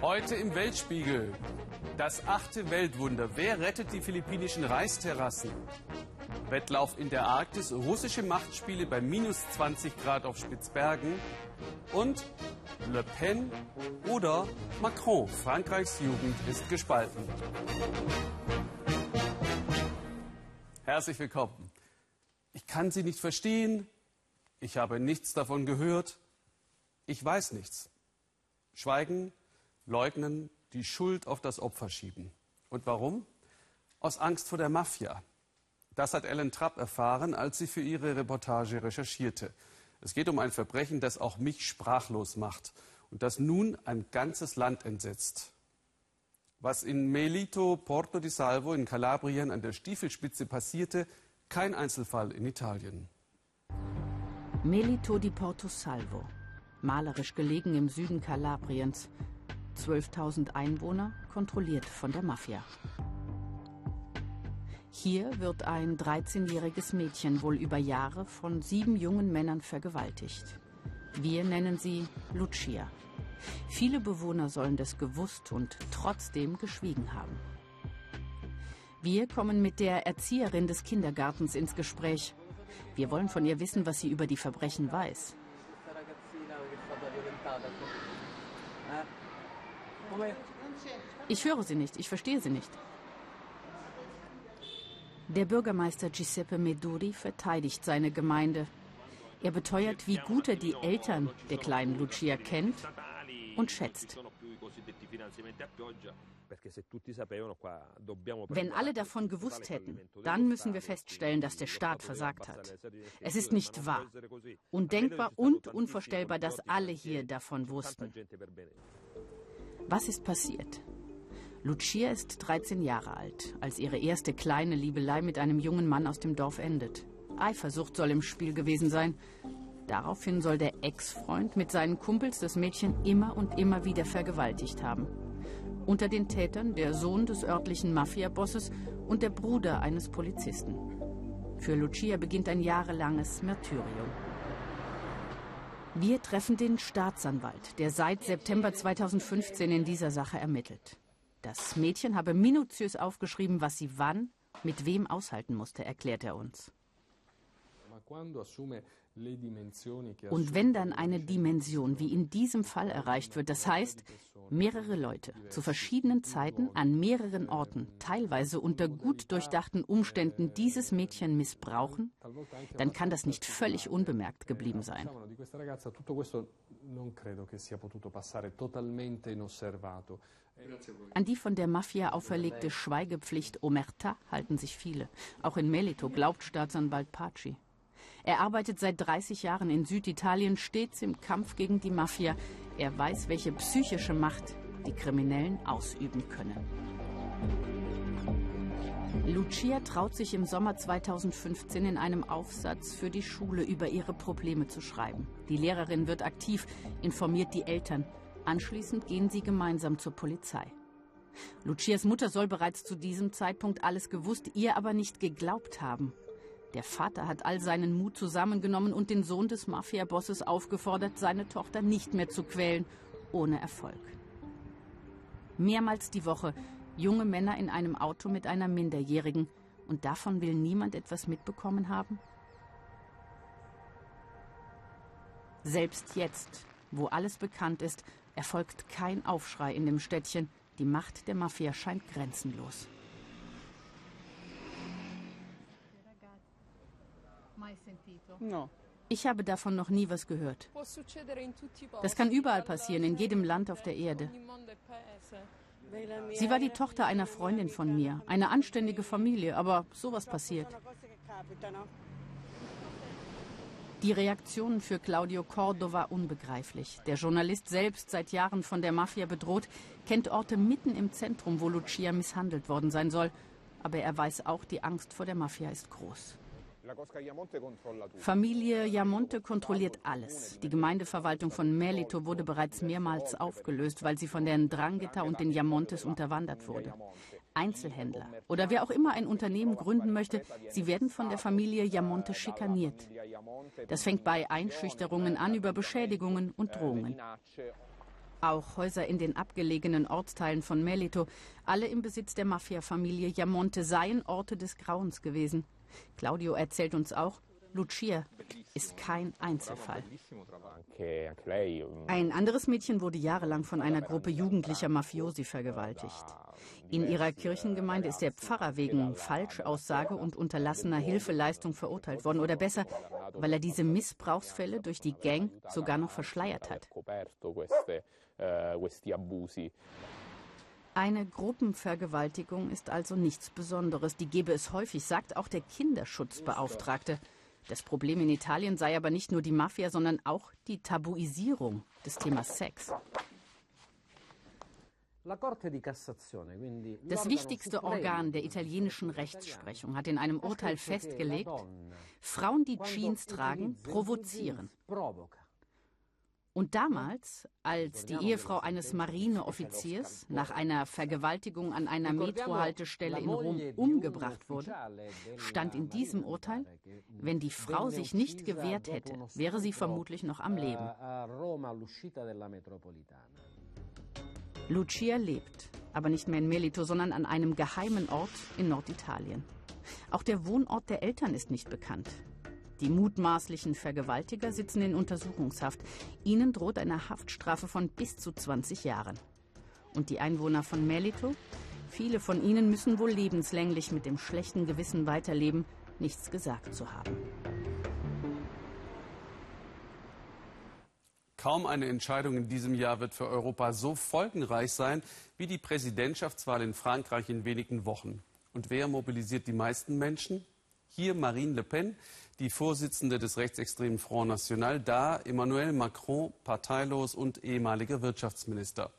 Heute im Weltspiegel. Das achte Weltwunder. Wer rettet die philippinischen Reisterrassen? Wettlauf in der Arktis, russische Machtspiele bei minus 20 Grad auf Spitzbergen und Le Pen oder Macron. Frankreichs Jugend ist gespalten. Herzlich willkommen. Ich kann Sie nicht verstehen. Ich habe nichts davon gehört. Ich weiß nichts. Schweigen, leugnen, die Schuld auf das Opfer schieben. Und warum? Aus Angst vor der Mafia. Das hat Ellen Trapp erfahren, als sie für ihre Reportage recherchierte. Es geht um ein Verbrechen, das auch mich sprachlos macht und das nun ein ganzes Land entsetzt. Was in Melito Porto di Salvo in Kalabrien an der Stiefelspitze passierte, kein Einzelfall in Italien. Melito di Porto Salvo, malerisch gelegen im Süden Kalabriens. 12.000 Einwohner, kontrolliert von der Mafia. Hier wird ein 13-jähriges Mädchen wohl über Jahre von sieben jungen Männern vergewaltigt. Wir nennen sie Lucia. Viele Bewohner sollen das gewusst und trotzdem geschwiegen haben. Wir kommen mit der Erzieherin des Kindergartens ins Gespräch. Wir wollen von ihr wissen, was sie über die Verbrechen weiß. Ich höre sie nicht, ich verstehe sie nicht. Der Bürgermeister Giuseppe Meduri verteidigt seine Gemeinde. Er beteuert, wie gut er die Eltern der kleinen Lucia kennt und schätzt. Wenn alle davon gewusst hätten, dann müssen wir feststellen, dass der Staat versagt hat. Es ist nicht wahr, undenkbar und unvorstellbar, dass alle hier davon wussten. Was ist passiert? Lucia ist 13 Jahre alt, als ihre erste kleine Liebelei mit einem jungen Mann aus dem Dorf endet. Eifersucht soll im Spiel gewesen sein. Daraufhin soll der Ex-Freund mit seinen Kumpels das Mädchen immer und immer wieder vergewaltigt haben. Unter den Tätern der Sohn des örtlichen Mafia-Bosses und der Bruder eines Polizisten. Für Lucia beginnt ein jahrelanges Märtyrium. Wir treffen den Staatsanwalt, der seit September 2015 in dieser Sache ermittelt. Das Mädchen habe minutiös aufgeschrieben, was sie wann, mit wem aushalten musste, erklärt er uns. Und wenn dann eine Dimension wie in diesem Fall erreicht wird, das heißt, mehrere Leute zu verschiedenen Zeiten an mehreren Orten, teilweise unter gut durchdachten Umständen dieses Mädchen missbrauchen, dann kann das nicht völlig unbemerkt geblieben sein. An die von der Mafia auferlegte Schweigepflicht Omerta halten sich viele. Auch in Melito glaubt Staatsanwalt Paci. Er arbeitet seit 30 Jahren in Süditalien stets im Kampf gegen die Mafia. Er weiß, welche psychische Macht die Kriminellen ausüben können. Lucia traut sich im Sommer 2015 in einem Aufsatz für die Schule über ihre Probleme zu schreiben. Die Lehrerin wird aktiv, informiert die Eltern. Anschließend gehen sie gemeinsam zur Polizei. Lucias Mutter soll bereits zu diesem Zeitpunkt alles gewusst, ihr aber nicht geglaubt haben. Der Vater hat all seinen Mut zusammengenommen und den Sohn des Mafia-Bosses aufgefordert, seine Tochter nicht mehr zu quälen, ohne Erfolg. Mehrmals die Woche junge Männer in einem Auto mit einer Minderjährigen. Und davon will niemand etwas mitbekommen haben? Selbst jetzt, wo alles bekannt ist, erfolgt kein Aufschrei in dem Städtchen. Die Macht der Mafia scheint grenzenlos. Ich habe davon noch nie was gehört. Das kann überall passieren, in jedem Land auf der Erde. Sie war die Tochter einer Freundin von mir, eine anständige Familie, aber sowas passiert. Die Reaktionen für Claudio Cordova unbegreiflich. Der Journalist selbst, seit Jahren von der Mafia bedroht, kennt Orte mitten im Zentrum, wo Lucia misshandelt worden sein soll. Aber er weiß auch, die Angst vor der Mafia ist groß. Familie Yamonte kontrolliert alles. Die Gemeindeverwaltung von Melito wurde bereits mehrmals aufgelöst, weil sie von den Drangheta und den Yamontes unterwandert wurde. Einzelhändler oder wer auch immer ein Unternehmen gründen möchte, sie werden von der Familie Jamonte schikaniert. Das fängt bei Einschüchterungen an über Beschädigungen und Drohungen. Auch Häuser in den abgelegenen Ortsteilen von Melito, alle im Besitz der Mafia-Familie Jamonte, seien Orte des Grauens gewesen. Claudio erzählt uns auch, Lucia ist kein Einzelfall. Ein anderes Mädchen wurde jahrelang von einer Gruppe jugendlicher Mafiosi vergewaltigt. In ihrer Kirchengemeinde ist der Pfarrer wegen Falschaussage und unterlassener Hilfeleistung verurteilt worden. Oder besser, weil er diese Missbrauchsfälle durch die Gang sogar noch verschleiert hat. Eine Gruppenvergewaltigung ist also nichts Besonderes. Die gebe es häufig, sagt auch der Kinderschutzbeauftragte. Das Problem in Italien sei aber nicht nur die Mafia, sondern auch die Tabuisierung des Themas Sex. Das wichtigste Organ der italienischen Rechtsprechung hat in einem Urteil festgelegt, Frauen, die Jeans tragen, provozieren. Und damals, als die Ehefrau eines Marineoffiziers nach einer Vergewaltigung an einer Metrohaltestelle in Rom umgebracht wurde, stand in diesem Urteil, wenn die Frau sich nicht gewehrt hätte, wäre sie vermutlich noch am Leben. Lucia lebt, aber nicht mehr in Melito, sondern an einem geheimen Ort in Norditalien. Auch der Wohnort der Eltern ist nicht bekannt. Die mutmaßlichen Vergewaltiger sitzen in Untersuchungshaft. Ihnen droht eine Haftstrafe von bis zu 20 Jahren. Und die Einwohner von Melito? Viele von ihnen müssen wohl lebenslänglich mit dem schlechten Gewissen weiterleben, nichts gesagt zu haben. Kaum eine Entscheidung in diesem Jahr wird für Europa so folgenreich sein wie die Präsidentschaftswahl in Frankreich in wenigen Wochen. Und wer mobilisiert die meisten Menschen? Hier Marine Le Pen, die Vorsitzende des rechtsextremen Front National, da Emmanuel Macron, parteilos und ehemaliger Wirtschaftsminister.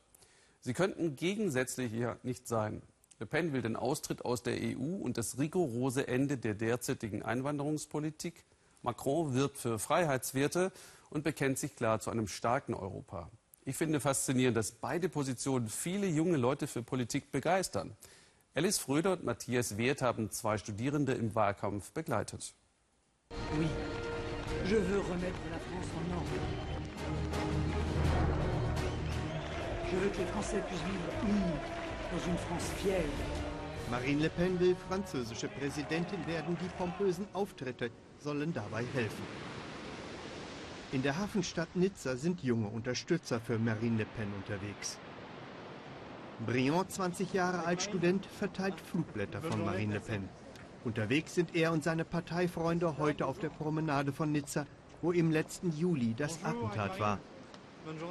Sie könnten gegensätzlicher nicht sein. Le Pen will den Austritt aus der EU und das rigorose Ende der derzeitigen Einwanderungspolitik. Macron wirbt für Freiheitswerte und bekennt sich klar zu einem starken Europa. Ich finde faszinierend, dass beide Positionen viele junge Leute für Politik begeistern. Alice Fröder und Matthias Wert haben zwei Studierende im Wahlkampf begleitet. Oui, je veux remettre la France en ordre. Je veux que les Français puissent vivre unis dans une France fière. Marine Le Pen will französische Präsidentin werden. Die pompösen Auftritte sollen dabei helfen. In der Hafenstadt Nizza sind junge Unterstützer für Marine Le Pen unterwegs. Briand, 20 Jahre alt Student, verteilt Flugblätter von Marine Le Pen. Unterwegs sind er und seine Parteifreunde heute auf der Promenade von Nizza, wo im letzten Juli das Attentat war.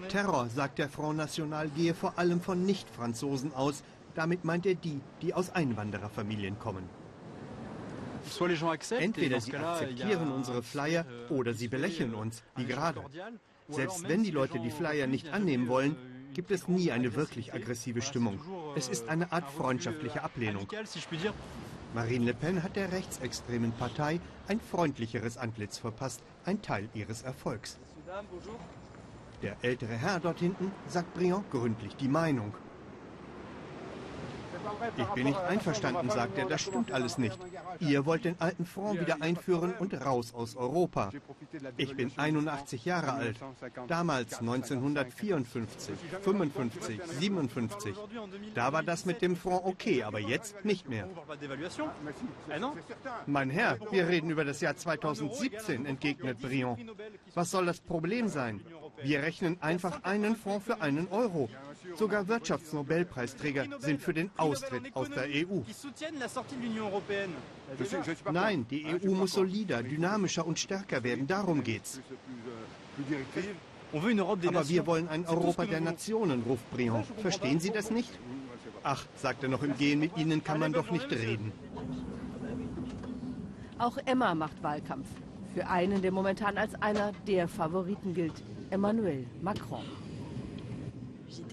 Terror, sagt der Front National, gehe vor allem von Nicht-Franzosen aus. Damit meint er die, die aus Einwandererfamilien kommen. Entweder sie akzeptieren unsere Flyer euh, oder sie belächeln uns, wie gerade. Selbst wenn die Leute die Flyer nicht annehmen wollen, gibt es nie eine wirklich aggressive Stimmung. Es ist eine Art freundschaftliche Ablehnung. Marine Le Pen hat der rechtsextremen Partei ein freundlicheres Antlitz verpasst, ein Teil ihres Erfolgs. Der ältere Herr dort hinten sagt Briand gründlich die Meinung. Ich bin nicht einverstanden, sagt er, das stimmt alles nicht. Ihr wollt den alten Front wieder einführen und raus aus Europa. Ich bin 81 Jahre alt. Damals 1954, 55, 57. Da war das mit dem Front okay, aber jetzt nicht mehr. Mein Herr, wir reden über das Jahr 2017, entgegnet Briand. Was soll das Problem sein? Wir rechnen einfach einen Fonds für einen Euro. Sogar Wirtschaftsnobelpreisträger sind für den Austritt aus der EU. Nein, die EU muss solider, dynamischer und stärker werden. Darum geht's. Aber wir wollen ein Europa der Nationen, ruft Briand. Verstehen Sie das nicht? Ach, sagt er noch im Gehen, mit Ihnen kann man doch nicht reden. Auch Emma macht Wahlkampf. Für einen, der momentan als einer der Favoriten gilt, Emmanuel Macron.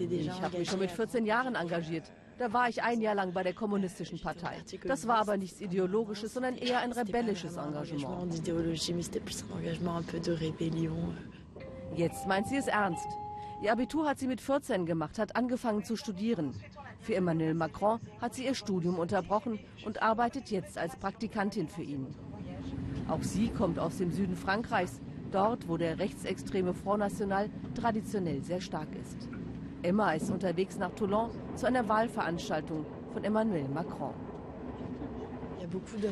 Ich habe mich schon mit 14 Jahren engagiert. Da war ich ein Jahr lang bei der Kommunistischen Partei. Das war aber nichts Ideologisches, sondern eher ein rebellisches Engagement. Jetzt meint sie es ernst. Ihr Abitur hat sie mit 14 gemacht, hat angefangen zu studieren. Für Emmanuel Macron hat sie ihr Studium unterbrochen und arbeitet jetzt als Praktikantin für ihn. Auch sie kommt aus dem Süden Frankreichs, dort, wo der rechtsextreme Front National traditionell sehr stark ist. Emma ist unterwegs nach Toulon zu einer Wahlveranstaltung von Emmanuel Macron.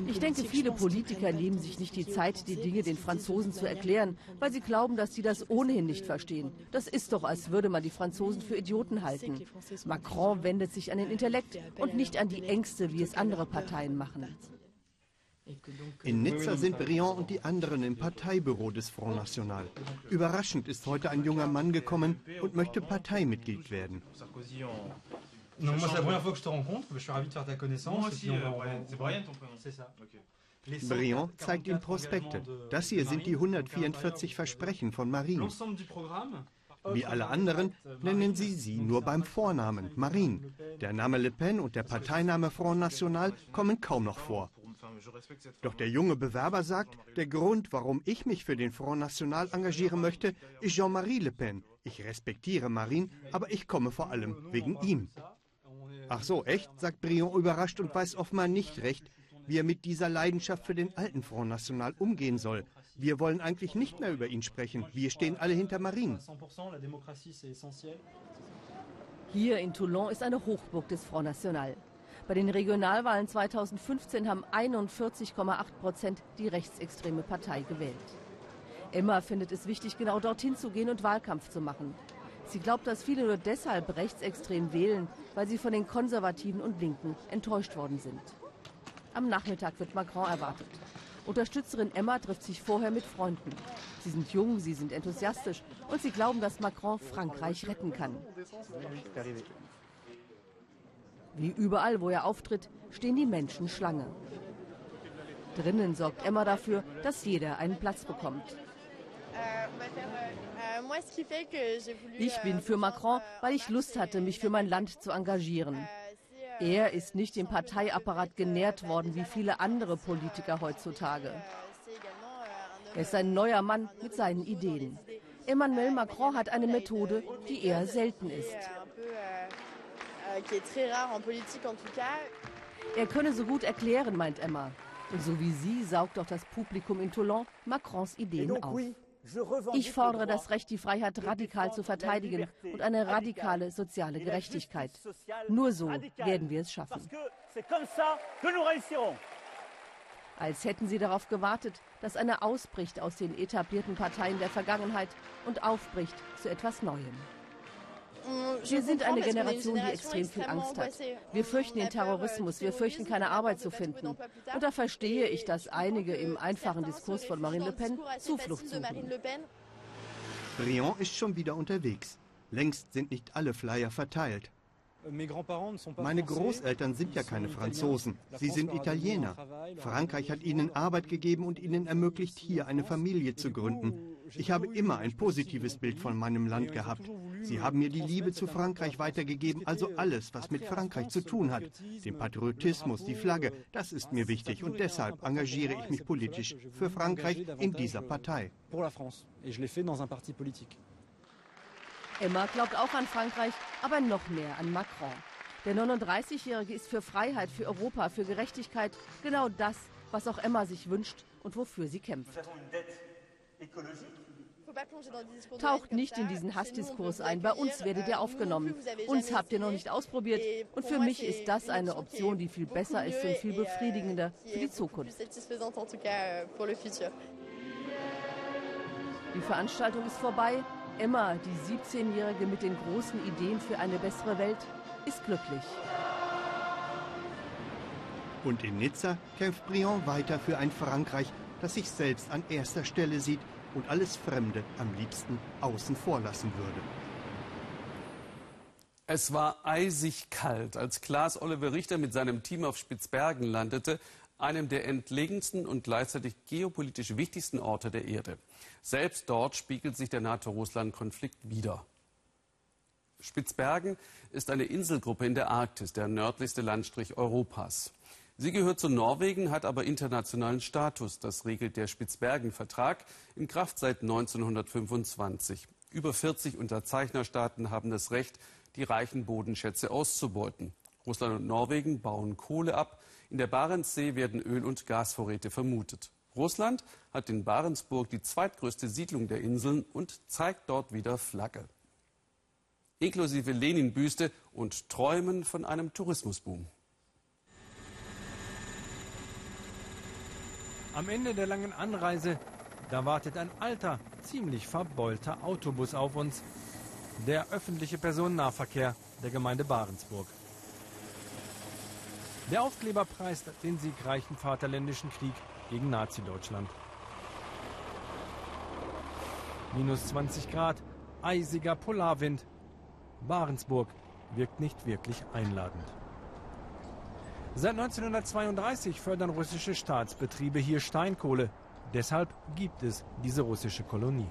Ich denke, viele Politiker nehmen sich nicht die Zeit, die Dinge den Franzosen zu erklären, weil sie glauben, dass sie das ohnehin nicht verstehen. Das ist doch, als würde man die Franzosen für Idioten halten. Macron wendet sich an den Intellekt und nicht an die Ängste, wie es andere Parteien machen. In Nizza sind Briand und die anderen im Parteibüro des Front National. Überraschend ist heute ein junger Mann gekommen und möchte Parteimitglied werden. Non, moi c'est la première fois que je te rencontre, je suis ravi de faire ta connaissance. Moi aussi, euh. Briand zeigt ihm Prospekte. Das hier sind die 144 Versprechen von Marine. Wie alle anderen nennen sie sie nur beim Vornamen, Marine. Der Name Le Pen und der Parteiname Front National kommen kaum noch vor. Doch der junge Bewerber sagt, der Grund, warum ich mich für den Front National engagieren möchte, ist Jean-Marie Le Pen. Ich respektiere Marine, aber ich komme vor allem wegen ihm. Ach so, echt? sagt Briand überrascht und weiß offenbar nicht recht, wie er mit dieser Leidenschaft für den alten Front National umgehen soll. Wir wollen eigentlich nicht mehr über ihn sprechen. Wir stehen alle hinter Marine. Hier in Toulon ist eine Hochburg des Front National. Bei den Regionalwahlen 2015 haben 41,8 Prozent die rechtsextreme Partei gewählt. Emma findet es wichtig, genau dorthin zu gehen und Wahlkampf zu machen. Sie glaubt, dass viele nur deshalb rechtsextrem wählen, weil sie von den Konservativen und Linken enttäuscht worden sind. Am Nachmittag wird Macron erwartet. Unterstützerin Emma trifft sich vorher mit Freunden. Sie sind jung, sie sind enthusiastisch und sie glauben, dass Macron Frankreich retten kann. Wie überall, wo er auftritt, stehen die Menschen Schlange. Drinnen sorgt Emma dafür, dass jeder einen Platz bekommt. Ich bin für Macron, weil ich Lust hatte, mich für mein Land zu engagieren. Er ist nicht im Parteiapparat genährt worden wie viele andere Politiker heutzutage. Er ist ein neuer Mann mit seinen Ideen. Emmanuel Macron hat eine Methode, die eher selten ist. Er könne so gut erklären, meint Emma. Und so wie sie saugt auch das Publikum in Toulon Macrons Ideen auf. Ich fordere das Recht, die Freiheit radikal zu verteidigen und eine radikale soziale Gerechtigkeit. Nur so werden wir es schaffen. Als hätten sie darauf gewartet, dass einer ausbricht aus den etablierten Parteien der Vergangenheit und aufbricht zu etwas Neuem. Wir sind eine Generation, die extrem viel Angst hat. Wir fürchten den Terrorismus, wir fürchten keine Arbeit zu finden. Und da verstehe ich, dass einige im einfachen Diskurs von Marine Le Pen Zuflucht suchen. Briand ist schon wieder unterwegs. Längst sind nicht alle Flyer verteilt. Meine Großeltern sind ja keine Franzosen, sie sind Italiener. Frankreich hat ihnen Arbeit gegeben und ihnen ermöglicht, hier eine Familie zu gründen. Ich habe immer ein positives Bild von meinem Land gehabt. Sie haben mir die Liebe zu Frankreich weitergegeben, also alles, was mit Frankreich zu tun hat. Den Patriotismus, die Flagge, das ist mir wichtig und deshalb engagiere ich mich politisch für Frankreich in dieser Partei. Emma glaubt auch an Frankreich, aber noch mehr an Macron. Der 39-Jährige ist für Freiheit, für Europa, für Gerechtigkeit genau das, was auch Emma sich wünscht und wofür sie kämpft. Taucht nicht in diesen Hassdiskurs ein. Bei uns werdet ihr aufgenommen. Uns habt ihr noch nicht ausprobiert. Und für mich ist das eine Option, die viel besser ist und viel befriedigender für die Zukunft. Die Veranstaltung ist vorbei. Emma, die 17-Jährige mit den großen Ideen für eine bessere Welt, ist glücklich. Und in Nizza kämpft Briand weiter für ein Frankreich, das sich selbst an erster Stelle sieht und alles Fremde am liebsten außen vor lassen würde. Es war eisig kalt, als Klaas Oliver Richter mit seinem Team auf Spitzbergen landete, einem der entlegensten und gleichzeitig geopolitisch wichtigsten Orte der Erde. Selbst dort spiegelt sich der NATO-Russland-Konflikt wider. Spitzbergen ist eine Inselgruppe in der Arktis, der nördlichste Landstrich Europas. Sie gehört zu Norwegen, hat aber internationalen Status. Das regelt der Spitzbergen-Vertrag in Kraft seit 1925. Über 40 Unterzeichnerstaaten haben das Recht, die reichen Bodenschätze auszubeuten. Russland und Norwegen bauen Kohle ab. In der Barentssee werden Öl- und Gasvorräte vermutet. Russland hat in Barentsburg die zweitgrößte Siedlung der Inseln und zeigt dort wieder Flagge. Inklusive Lenin-Büste und Träumen von einem Tourismusboom. Am Ende der langen Anreise, da wartet ein alter, ziemlich verbeulter Autobus auf uns. Der öffentliche Personennahverkehr der Gemeinde Barentsburg. Der Aufkleber preist den siegreichen Vaterländischen Krieg gegen Nazi-Deutschland. Minus 20 Grad, eisiger Polarwind. Barentsburg wirkt nicht wirklich einladend. Seit 1932 fördern russische Staatsbetriebe hier Steinkohle. Deshalb gibt es diese russische Kolonie.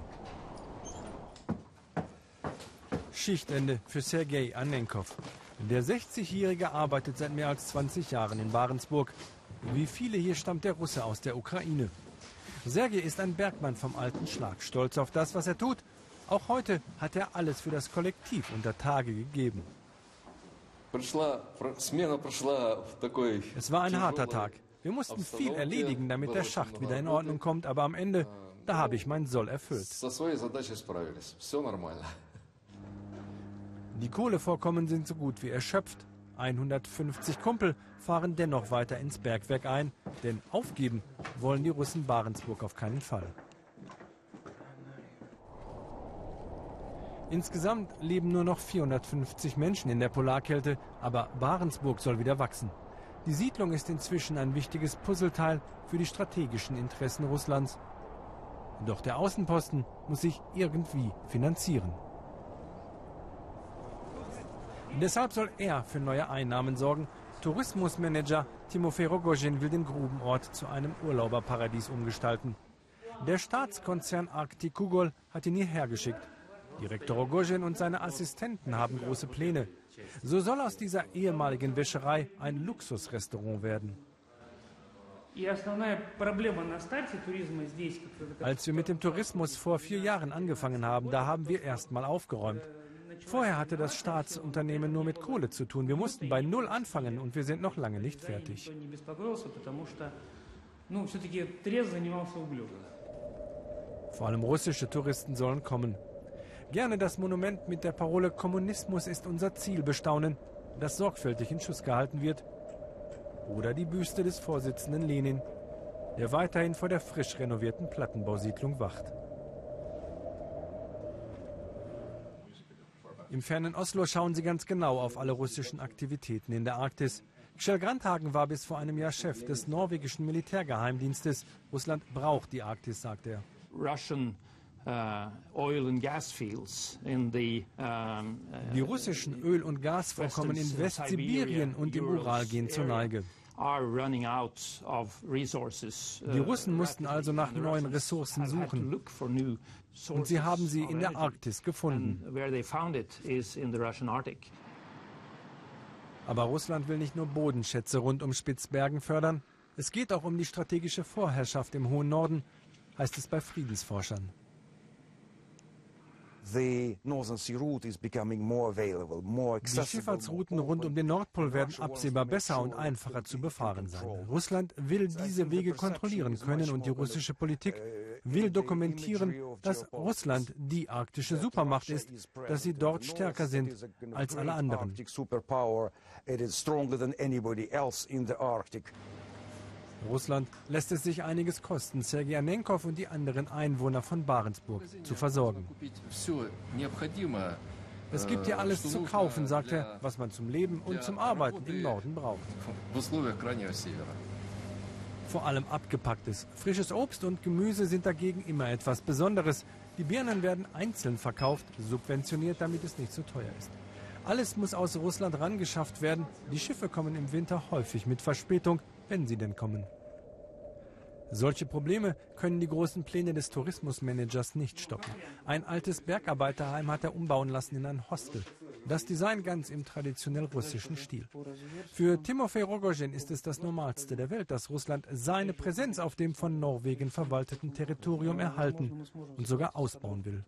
Schichtende für Sergei Anenkov. Der 60-Jährige arbeitet seit mehr als 20 Jahren in Barentsburg. Wie viele hier stammt der Russe aus der Ukraine. Sergei ist ein Bergmann vom alten Schlag, stolz auf das, was er tut. Auch heute hat er alles für das Kollektiv unter Tage gegeben. Es war ein harter Tag. Wir mussten viel erledigen, damit der Schacht wieder in Ordnung kommt, aber am Ende, da habe ich meinen Soll erfüllt. Die Kohlevorkommen sind so gut wie erschöpft. 150 Kumpel fahren dennoch weiter ins Bergwerk ein, denn aufgeben wollen die Russen Barentsburg auf keinen Fall. Insgesamt leben nur noch 450 Menschen in der Polarkälte, aber Barentsburg soll wieder wachsen. Die Siedlung ist inzwischen ein wichtiges Puzzleteil für die strategischen Interessen Russlands. Doch der Außenposten muss sich irgendwie finanzieren. Deshalb soll er für neue Einnahmen sorgen. Tourismusmanager Timofey Rogozhin will den Grubenort zu einem Urlauberparadies umgestalten. Der Staatskonzern Arktikugol hat ihn hierher geschickt. Direktor Rogozhin und seine Assistenten haben große Pläne. So soll aus dieser ehemaligen Wäscherei ein Luxusrestaurant werden. Als wir mit dem Tourismus vor vier Jahren angefangen haben, da haben wir erstmal aufgeräumt. Vorher hatte das Staatsunternehmen nur mit Kohle zu tun. Wir mussten bei Null anfangen und wir sind noch lange nicht fertig. Vor allem russische Touristen sollen kommen. Gerne das Monument mit der Parole Kommunismus ist unser Ziel bestaunen, das sorgfältig in Schuss gehalten wird. Oder die Büste des Vorsitzenden Lenin, der weiterhin vor der frisch renovierten Plattenbausiedlung wacht. Im fernen Oslo schauen sie ganz genau auf alle russischen Aktivitäten in der Arktis. Kjell Grandhagen war bis vor einem Jahr Chef des norwegischen Militärgeheimdienstes. Russland braucht die Arktis, sagt er. Russian die russischen Öl- und Gasvorkommen in Westsibirien und im Ural gehen zur Neige. Die Russen mussten also nach neuen Ressourcen suchen. Und sie haben sie in der Arktis gefunden. Aber Russland will nicht nur Bodenschätze rund um Spitzbergen fördern. Es geht auch um die strategische Vorherrschaft im hohen Norden, heißt es bei Friedensforschern. Die Schifffahrtsrouten rund um den Nordpol werden absehbar besser und einfacher zu befahren sein. Russland will diese Wege kontrollieren können und die russische Politik will dokumentieren, dass Russland die arktische Supermacht ist, dass sie dort stärker sind als alle anderen. Russland lässt es sich einiges kosten, Sergei Anenkov und die anderen Einwohner von Barentsburg zu versorgen. Es gibt hier alles zu kaufen, sagt er, was man zum Leben und zum Arbeiten im Norden braucht. Vor allem abgepacktes. Frisches Obst und Gemüse sind dagegen immer etwas Besonderes. Die Birnen werden einzeln verkauft, subventioniert, damit es nicht so teuer ist. Alles muss aus Russland rangeschafft werden. Die Schiffe kommen im Winter häufig mit Verspätung, wenn sie denn kommen. Solche Probleme können die großen Pläne des Tourismusmanagers nicht stoppen. Ein altes Bergarbeiterheim hat er umbauen lassen in ein Hostel. Das Design ganz im traditionell russischen Stil. Für Timofey Rogozhin ist es das Normalste der Welt, dass Russland seine Präsenz auf dem von Norwegen verwalteten Territorium erhalten und sogar ausbauen will.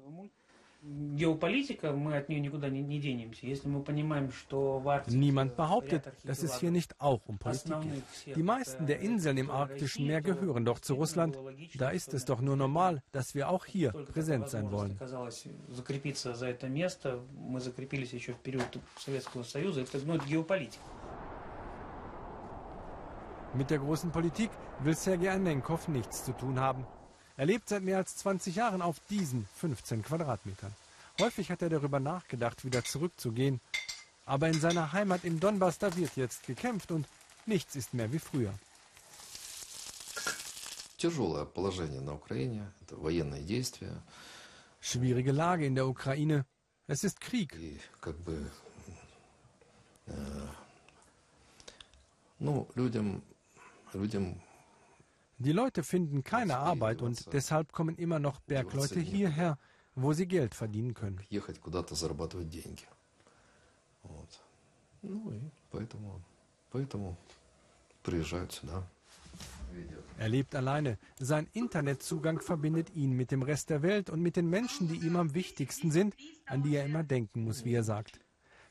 Niemand behauptet, dass es hier nicht auch um Politik geht. Die meisten der Inseln im arktischen Meer gehören doch zu Russland. Da ist es doch nur normal, dass wir auch hier präsent sein wollen. Mit der großen Politik will Sergei Anenkov nichts zu tun haben. Er lebt seit mehr als 20 Jahren auf diesen 15 Quadratmetern. Häufig hat er darüber nachgedacht, wieder zurückzugehen. Aber in seiner Heimat im Donbass, da wird jetzt gekämpft und nichts ist mehr wie früher. Schwierige Lage in der Ukraine. Es ist Krieg. Die Leute finden keine Arbeit und deshalb kommen immer noch Bergleute hierher, wo sie Geld verdienen können. Er lebt alleine. Sein Internetzugang verbindet ihn mit dem Rest der Welt und mit den Menschen, die ihm am wichtigsten sind, an die er immer denken muss, wie er sagt.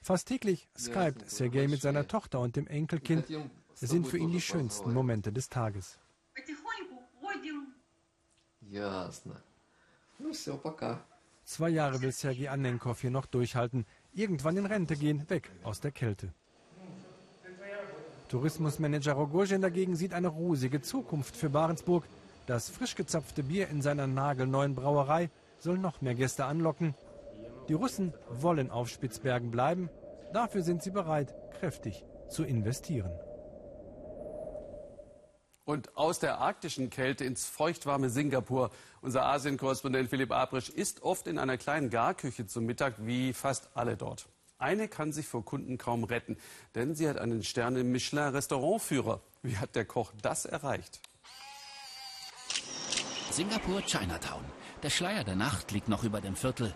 Fast täglich skypt Sergei mit seiner Tochter und dem Enkelkind. Es sind für ihn die schönsten Momente des Tages. Zwei Jahre will Sergei Annenkov hier noch durchhalten. Irgendwann in Rente gehen, weg aus der Kälte. Tourismusmanager Rogozhin dagegen sieht eine rosige Zukunft für Barentsburg. Das frisch gezapfte Bier in seiner nagelneuen Brauerei soll noch mehr Gäste anlocken. Die Russen wollen auf Spitzbergen bleiben. Dafür sind sie bereit, kräftig zu investieren. Und aus der arktischen Kälte ins feuchtwarme Singapur. Unser Asien-Korrespondent Philipp Abrisch ist oft in einer kleinen Garküche zum Mittag, wie fast alle dort. Eine kann sich vor Kunden kaum retten, denn sie hat einen Sterne Michelin-Restaurantführer. Wie hat der Koch das erreicht? Singapur Chinatown. Der Schleier der Nacht liegt noch über dem Viertel.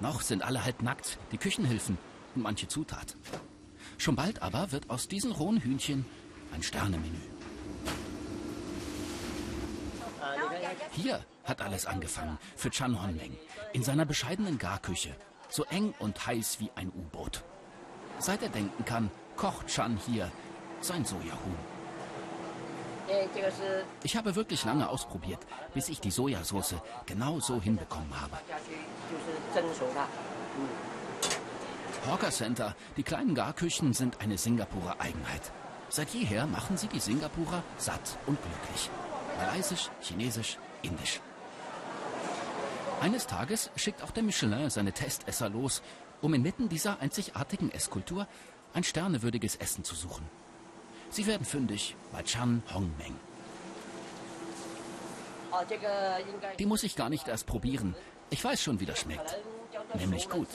Noch sind alle halb nackt, die Küchenhilfen und manche Zutaten. Schon bald aber wird aus diesen rohen Hühnchen ein Sternemenü. Hier hat alles angefangen für Chan Honmeng in seiner bescheidenen Garküche, so eng und heiß wie ein U-Boot. Seit er denken kann, kocht Chan hier sein Sojahuhn. Ich habe wirklich lange ausprobiert, bis ich die Sojasauce genau so hinbekommen habe. Hawker Center, die kleinen Garküchen sind eine Singapurer Eigenheit. Seit jeher machen sie die Singapurer satt und glücklich. Malaysisch, Chinesisch, Indisch. Eines Tages schickt auch der Michelin seine Testesser los, um inmitten dieser einzigartigen Esskultur ein sternewürdiges Essen zu suchen. Sie werden fündig bei Chan Hongmeng. Die muss ich gar nicht erst probieren. Ich weiß schon, wie das schmeckt. Nämlich gut.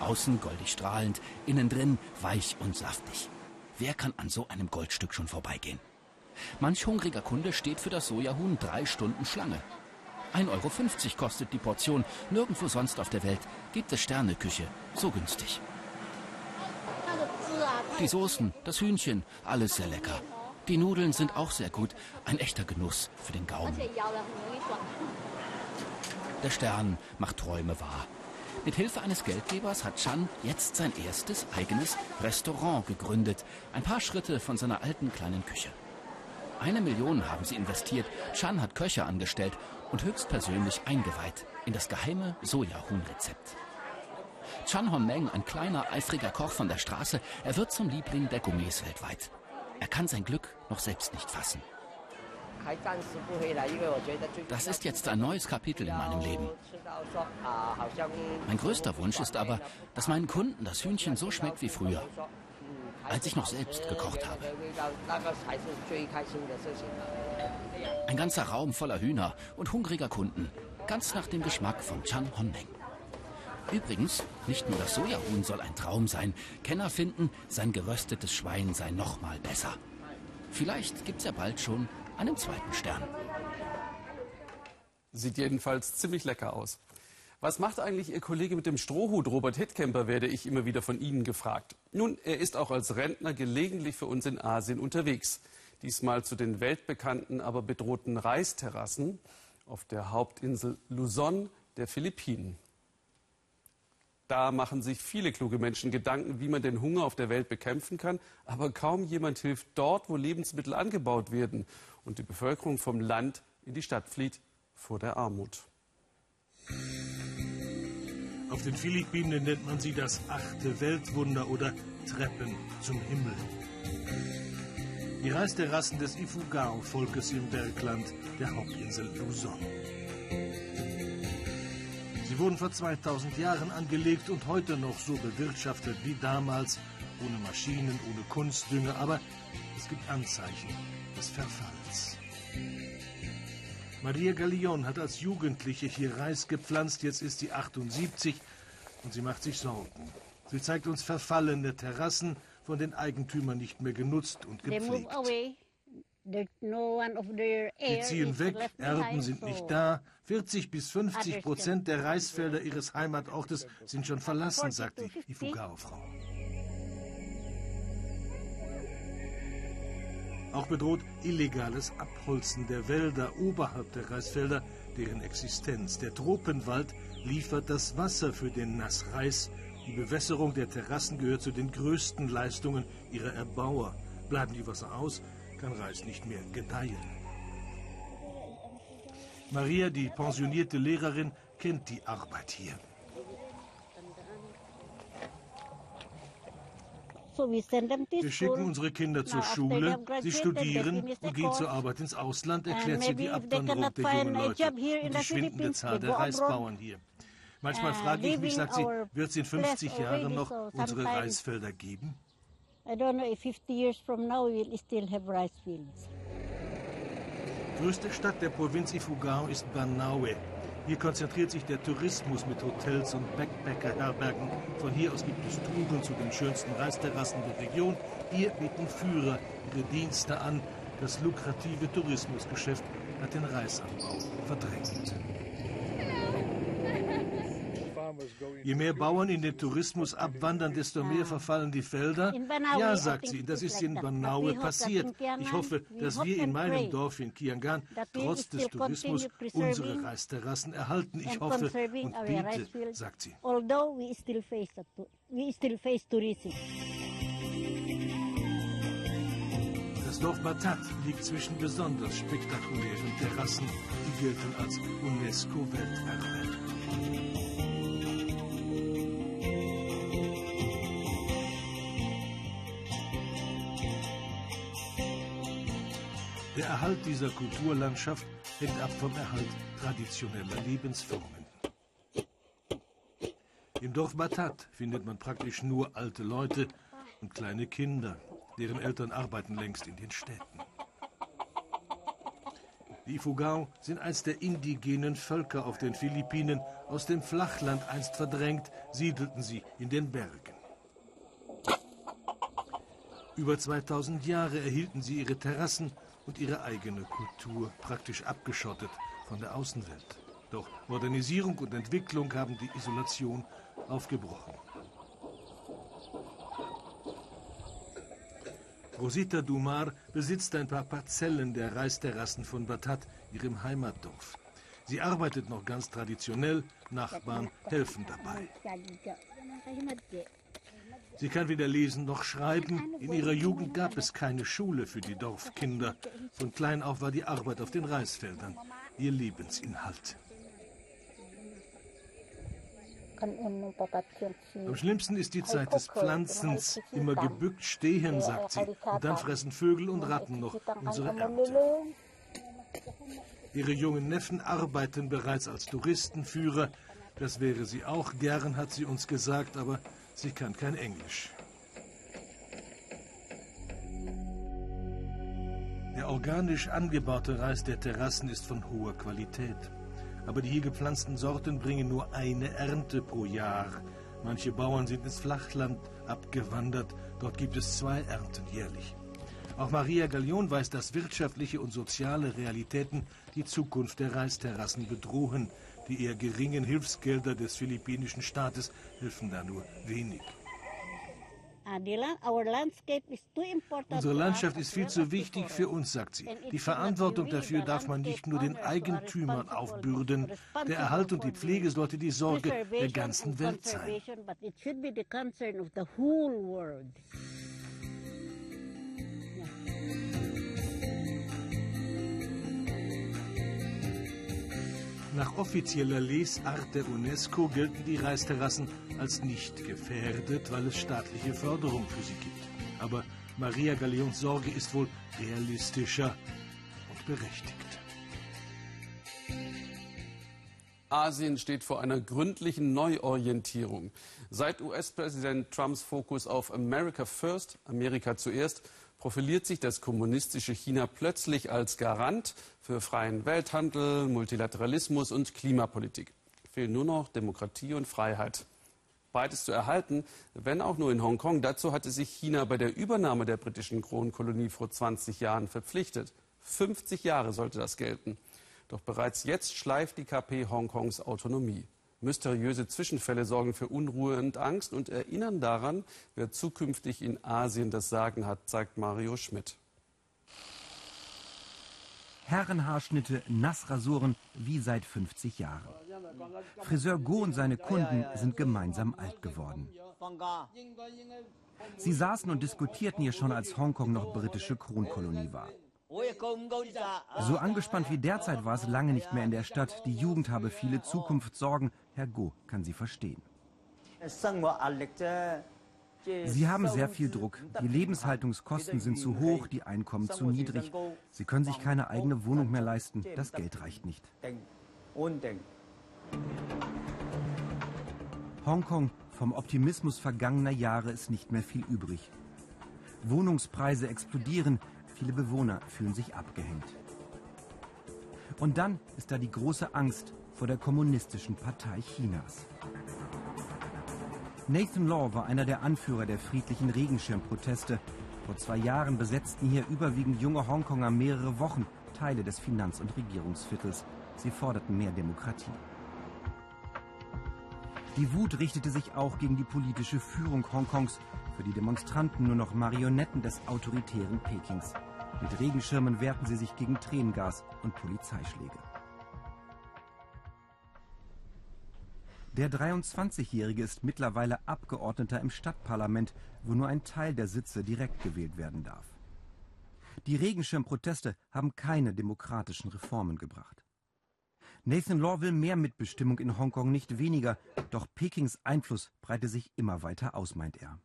Außen goldig strahlend, innen drin weich und saftig. Wer kann an so einem Goldstück schon vorbeigehen? Manch hungriger Kunde steht für das Sojahuhn drei Stunden Schlange. 1,50 Euro kostet die Portion. Nirgendwo sonst auf der Welt gibt es Sterneküche so günstig. Die Soßen, das Hühnchen, alles sehr lecker. Die Nudeln sind auch sehr gut. Ein echter Genuss für den Gaumen. Der Stern macht Träume wahr. Mit Hilfe eines Geldgebers hat Chan jetzt sein erstes eigenes Restaurant gegründet. Ein paar Schritte von seiner alten kleinen Küche. Eine Million haben sie investiert. Chan hat Köche angestellt und höchstpersönlich eingeweiht in das geheime Sojahuhnrezept. Chan Hon-Meng, ein kleiner, eifriger Koch von der Straße, er wird zum Liebling der Gourmets weltweit. Er kann sein Glück noch selbst nicht fassen. Das ist jetzt ein neues Kapitel in meinem Leben. Mein größter Wunsch ist aber, dass meinen Kunden das Hühnchen so schmeckt wie früher als ich noch selbst gekocht habe. Ein ganzer Raum voller Hühner und hungriger Kunden, ganz nach dem Geschmack von Chan Honmeng. Übrigens, nicht nur das Sojahuhn soll ein Traum sein. Kenner finden, sein geröstetes Schwein sei noch mal besser. Vielleicht gibt's ja bald schon einen zweiten Stern. Sieht jedenfalls ziemlich lecker aus. Was macht eigentlich Ihr Kollege mit dem Strohhut, Robert Hittkämper, werde ich immer wieder von Ihnen gefragt. Nun, er ist auch als Rentner gelegentlich für uns in Asien unterwegs. Diesmal zu den weltbekannten, aber bedrohten Reisterrassen auf der Hauptinsel Luzon der Philippinen. Da machen sich viele kluge Menschen Gedanken, wie man den Hunger auf der Welt bekämpfen kann. Aber kaum jemand hilft dort, wo Lebensmittel angebaut werden und die Bevölkerung vom Land in die Stadt flieht vor der Armut. Auf den Philippinen nennt man sie das achte Weltwunder oder Treppen zum Himmel. Die Reisterrassen des Ifugao-Volkes im Bergland der Hauptinsel Luzon. Sie wurden vor 2000 Jahren angelegt und heute noch so bewirtschaftet wie damals, ohne Maschinen, ohne Kunstdünger, aber es gibt Anzeichen des Verfalls. Maria Gallion hat als Jugendliche hier Reis gepflanzt, jetzt ist sie 78 und sie macht sich Sorgen. Sie zeigt uns verfallene Terrassen, von den Eigentümern nicht mehr genutzt und gepflegt. Sie ziehen weg, Erben sind nicht da. 40 bis 50 Prozent der Reisfelder ihres Heimatortes sind schon verlassen, sagt die Ifugao-Frau. Auch bedroht illegales Abholzen der Wälder oberhalb der Reisfelder deren Existenz. Der Tropenwald liefert das Wasser für den Nassreis. Die Bewässerung der Terrassen gehört zu den größten Leistungen ihrer Erbauer. Bleiben die Wasser aus, kann Reis nicht mehr gedeihen. Maria, die pensionierte Lehrerin, kennt die Arbeit hier. Wir schicken unsere Kinder zur Schule, sie studieren und gehen zur Arbeit ins Ausland, erklärt sie die Abwanderung der jungen Leute und die schwindende Zahl der Reisbauern hier. Manchmal frage ich mich, sagt sie, wird es in 50 Jahren noch unsere Reisfelder geben? I don't know if 50 years from now we will still have rice fields. Größte Stadt der Provinz Ifugao ist Banaue. Hier konzentriert sich der Tourismus mit Hotels und Backpacker-Herbergen. Von hier aus gibt es Touren zu den schönsten Reisterrassen der Region. Hier bieten Führer ihre Dienste an. Das lukrative Tourismusgeschäft hat den Reisanbau verdrängt. Je mehr Bauern in den Tourismus abwandern, desto mehr verfallen die Felder. Ja, sagt sie, das ist in Banaue passiert. Ich hoffe, dass wir in meinem Dorf in Kiangan trotz des Tourismus unsere Reisterrassen erhalten. Ich hoffe und bete, sagt sie. Das Dorf Batat liegt zwischen besonders spektakulären Terrassen, die gelten als UNESCO-Welterbe. Der Erhalt dieser Kulturlandschaft hängt ab vom Erhalt traditioneller Lebensformen. Im Dorf Batat findet man praktisch nur alte Leute und kleine Kinder, deren Eltern arbeiten längst in den Städten. Die Ifugao sind eins der indigenen Völker auf den Philippinen. Aus dem Flachland einst verdrängt, siedelten sie in den Bergen. Über 2000 Jahre erhielten sie ihre Terrassen und ihre eigene Kultur praktisch abgeschottet von der Außenwelt. Doch Modernisierung und Entwicklung haben die Isolation aufgebrochen. Rosita Dumar besitzt ein paar Parzellen der Reisterrassen von Batat, ihrem Heimatdorf. Sie arbeitet noch ganz traditionell, Nachbarn helfen dabei. Sie kann weder lesen noch schreiben. In ihrer Jugend gab es keine Schule für die Dorfkinder. Von klein auf war die Arbeit auf den Reisfeldern ihr Lebensinhalt. Am schlimmsten ist die Zeit des Pflanzens. Immer gebückt stehen, sagt sie. Und dann fressen Vögel und Ratten noch unsere Ernte. Ihre jungen Neffen arbeiten bereits als Touristenführer. Das wäre sie auch gern, hat sie uns gesagt, aber Sie kann kein Englisch. Der organisch angebaute Reis der Terrassen ist von hoher Qualität. Aber die hier gepflanzten Sorten bringen nur eine Ernte pro Jahr. Manche Bauern sind ins Flachland abgewandert. Dort gibt es zwei Ernten jährlich. Auch Maria Gallion weiß, dass wirtschaftliche und soziale Realitäten die Zukunft der Reisterrassen bedrohen. Die eher geringen Hilfsgelder des philippinischen Staates helfen da nur wenig. Unsere Landschaft ist viel zu wichtig für uns, sagt sie. Die Verantwortung dafür darf man nicht nur den Eigentümern aufbürden. Der Erhalt und die Pflege sollte die Sorge der ganzen Welt sein. Nach offizieller Lesart der UNESCO gelten die Reisterrassen als nicht gefährdet, weil es staatliche Förderung für sie gibt. Aber Maria Galeons Sorge ist wohl realistischer und berechtigt. Asien steht vor einer gründlichen Neuorientierung. Seit US-Präsident Trumps Fokus auf America First, Amerika zuerst, profiliert sich das kommunistische China plötzlich als Garant für freien Welthandel, Multilateralismus und Klimapolitik. Fehlen nur noch Demokratie und Freiheit. Beides zu erhalten, wenn auch nur in Hongkong. Dazu hatte sich China bei der Übernahme der britischen Kronkolonie vor 20 Jahren verpflichtet. 50 Jahre sollte das gelten. Doch bereits jetzt schleift die KP Hongkongs Autonomie. Mysteriöse Zwischenfälle sorgen für Unruhe und Angst und erinnern daran, wer zukünftig in Asien das Sagen hat, zeigt Mario Schmidt. Herrenhaarschnitte, Nassrasuren wie seit 50 Jahren. Friseur Go und seine Kunden sind gemeinsam alt geworden. Sie saßen und diskutierten hier schon, als Hongkong noch britische Kronkolonie war. So angespannt wie derzeit war es lange nicht mehr in der Stadt. Die Jugend habe viele Zukunftssorgen. Herr Go kann sie verstehen. Sie haben sehr viel Druck. Die Lebenshaltungskosten sind zu hoch, die Einkommen zu niedrig. Sie können sich keine eigene Wohnung mehr leisten. Das Geld reicht nicht. Hongkong, vom Optimismus vergangener Jahre ist nicht mehr viel übrig. Wohnungspreise explodieren, Viele Bewohner fühlen sich abgehängt. Und dann ist da die große Angst vor der kommunistischen Partei Chinas. Nathan Law war einer der Anführer der friedlichen Regenschirmproteste. Vor zwei Jahren besetzten hier überwiegend junge Hongkonger mehrere Wochen Teile des Finanz- und Regierungsviertels. Sie forderten mehr Demokratie. Die Wut richtete sich auch gegen die politische Führung Hongkongs für die Demonstranten nur noch Marionetten des autoritären Pekings. Mit Regenschirmen wehrten sie sich gegen Tränengas und Polizeischläge. Der 23-Jährige ist mittlerweile Abgeordneter im Stadtparlament, wo nur ein Teil der Sitze direkt gewählt werden darf. Die Regenschirmproteste haben keine demokratischen Reformen gebracht. Nathan Law will mehr Mitbestimmung in Hongkong, nicht weniger, doch Pekings Einfluss breite sich immer weiter aus, meint er.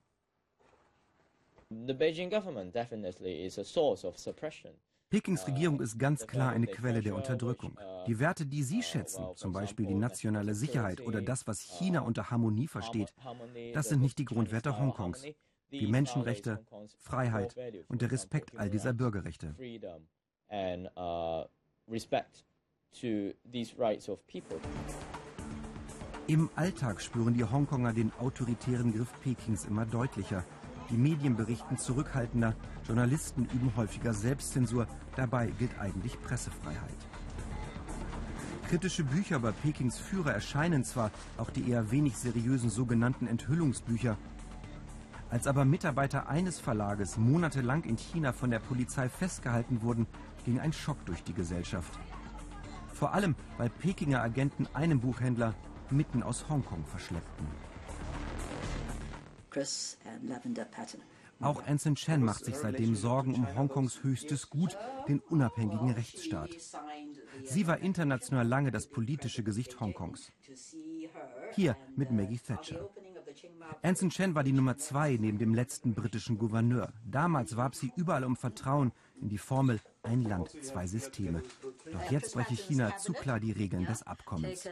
Pekings Regierung ist ganz klar eine Quelle der Unterdrückung. Uh, die Werte, die Sie schätzen, zum Beispiel die nationale Sicherheit oder das, was China unter Harmonie versteht, das sind nicht die Grundwerte Hongkongs. Die Menschenrechte, Freiheit und der Respekt all dieser Bürgerrechte. Uh, Im Alltag spüren die Hongkonger den autoritären Griff Pekings immer deutlicher. Die Medien berichten zurückhaltender, Journalisten üben häufiger Selbstzensur, dabei gilt eigentlich Pressefreiheit. Kritische Bücher über Pekings Führer erscheinen zwar, auch die eher wenig seriösen sogenannten Enthüllungsbücher. Als aber Mitarbeiter eines Verlages monatelang in China von der Polizei festgehalten wurden, ging ein Schock durch die Gesellschaft. Vor allem, weil Pekinger Agenten einen Buchhändler mitten aus Hongkong verschleppten. Auch Anson Chen macht sich seitdem Sorgen um Hongkongs höchstes Gut, den unabhängigen Rechtsstaat. Sie war international lange das politische Gesicht Hongkongs. Hier mit Maggie Thatcher. Anson Chen war die Nummer zwei neben dem letzten britischen Gouverneur. Damals warb sie überall um Vertrauen in die Formel ein Land, zwei Systeme. Doch jetzt breche China zu klar die Regeln des Abkommens.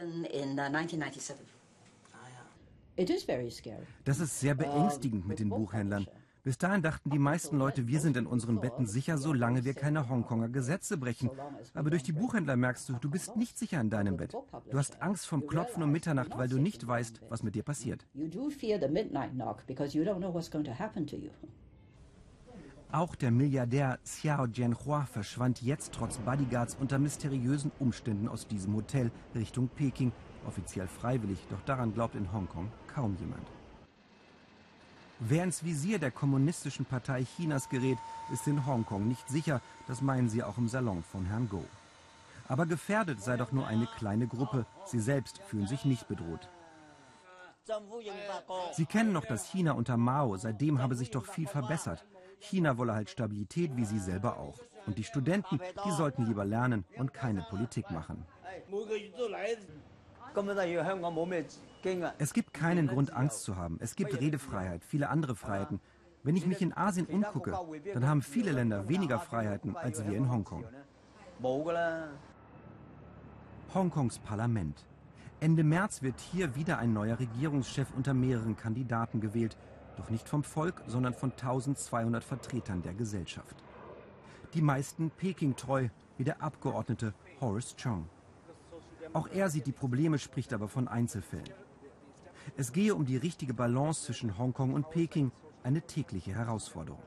Das ist sehr beängstigend mit den Buchhändlern. Bis dahin dachten die meisten Leute, wir sind in unseren Betten sicher, solange wir keine Hongkonger Gesetze brechen. Aber durch die Buchhändler merkst du, du bist nicht sicher in deinem Bett. Du hast Angst vom Klopfen um Mitternacht, weil du nicht weißt, was mit dir passiert. Auch der Milliardär Xiao Jianhua verschwand jetzt trotz Bodyguards unter mysteriösen Umständen aus diesem Hotel Richtung Peking, offiziell freiwillig, doch daran glaubt in Hongkong kaum jemand. Wer ins Visier der Kommunistischen Partei Chinas gerät, ist in Hongkong nicht sicher. Das meinen sie auch im Salon von Herrn Go. Aber gefährdet sei doch nur eine kleine Gruppe. Sie selbst fühlen sich nicht bedroht. Sie kennen noch das China unter Mao. Seitdem habe sich doch viel verbessert. China wolle halt Stabilität, wie sie selber auch. Und die Studenten, die sollten lieber lernen und keine Politik machen. Es gibt keinen Grund, Angst zu haben. Es gibt Redefreiheit, viele andere Freiheiten. Wenn ich mich in Asien umgucke, dann haben viele Länder weniger Freiheiten als wir in Hongkong. Hongkongs Parlament. Ende März wird hier wieder ein neuer Regierungschef unter mehreren Kandidaten gewählt. Doch nicht vom Volk, sondern von 1200 Vertretern der Gesellschaft. Die meisten Peking treu, wie der Abgeordnete Horace Chong. Auch er sieht die Probleme, spricht aber von Einzelfällen. Es gehe um die richtige Balance zwischen Hongkong und Peking, eine tägliche Herausforderung.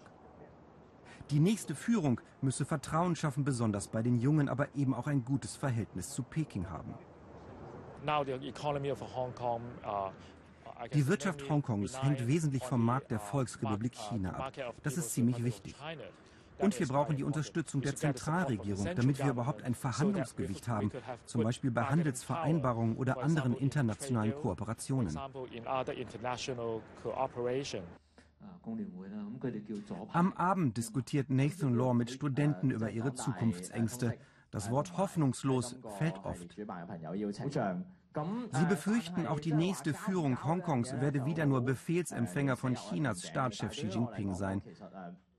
Die nächste Führung müsse Vertrauen schaffen, besonders bei den Jungen, aber eben auch ein gutes Verhältnis zu Peking haben. Uh, die Wirtschaft Hongkongs hängt wesentlich vom Markt der uh, Volksrepublik China ab. Das ist ziemlich wichtig. Und wir brauchen die Unterstützung der Zentralregierung, damit wir überhaupt ein Verhandlungsgewicht haben, zum Beispiel bei Handelsvereinbarungen oder anderen internationalen Kooperationen. Am Abend diskutiert Nathan Law mit Studenten über ihre Zukunftsängste. Das Wort hoffnungslos fällt oft. Sie befürchten, auch die nächste Führung Hongkongs werde wieder nur Befehlsempfänger von Chinas Staatschef Xi Jinping sein.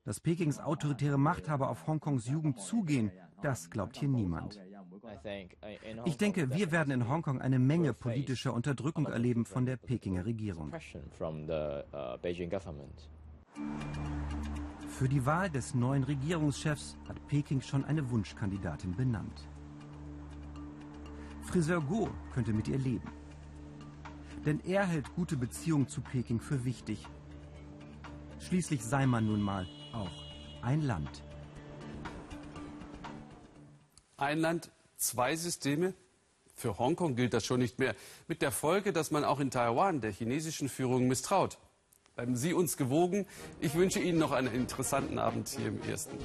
Dass Pekings autoritäre Machthaber auf Hongkongs Jugend zugehen, das glaubt hier niemand. Ich denke, wir werden in Hongkong eine Menge politischer Unterdrückung erleben von der Pekinger Regierung. Für die Wahl des neuen Regierungschefs hat Peking schon eine Wunschkandidatin benannt. Friseur Go könnte mit ihr leben. Denn er hält gute Beziehungen zu Peking für wichtig. Schließlich sei man nun mal auch ein Land. Ein Land, zwei Systeme? Für Hongkong gilt das schon nicht mehr. Mit der Folge, dass man auch in Taiwan der chinesischen Führung misstraut. Bleiben Sie uns gewogen. Ich wünsche Ihnen noch einen interessanten Abend hier im Ersten.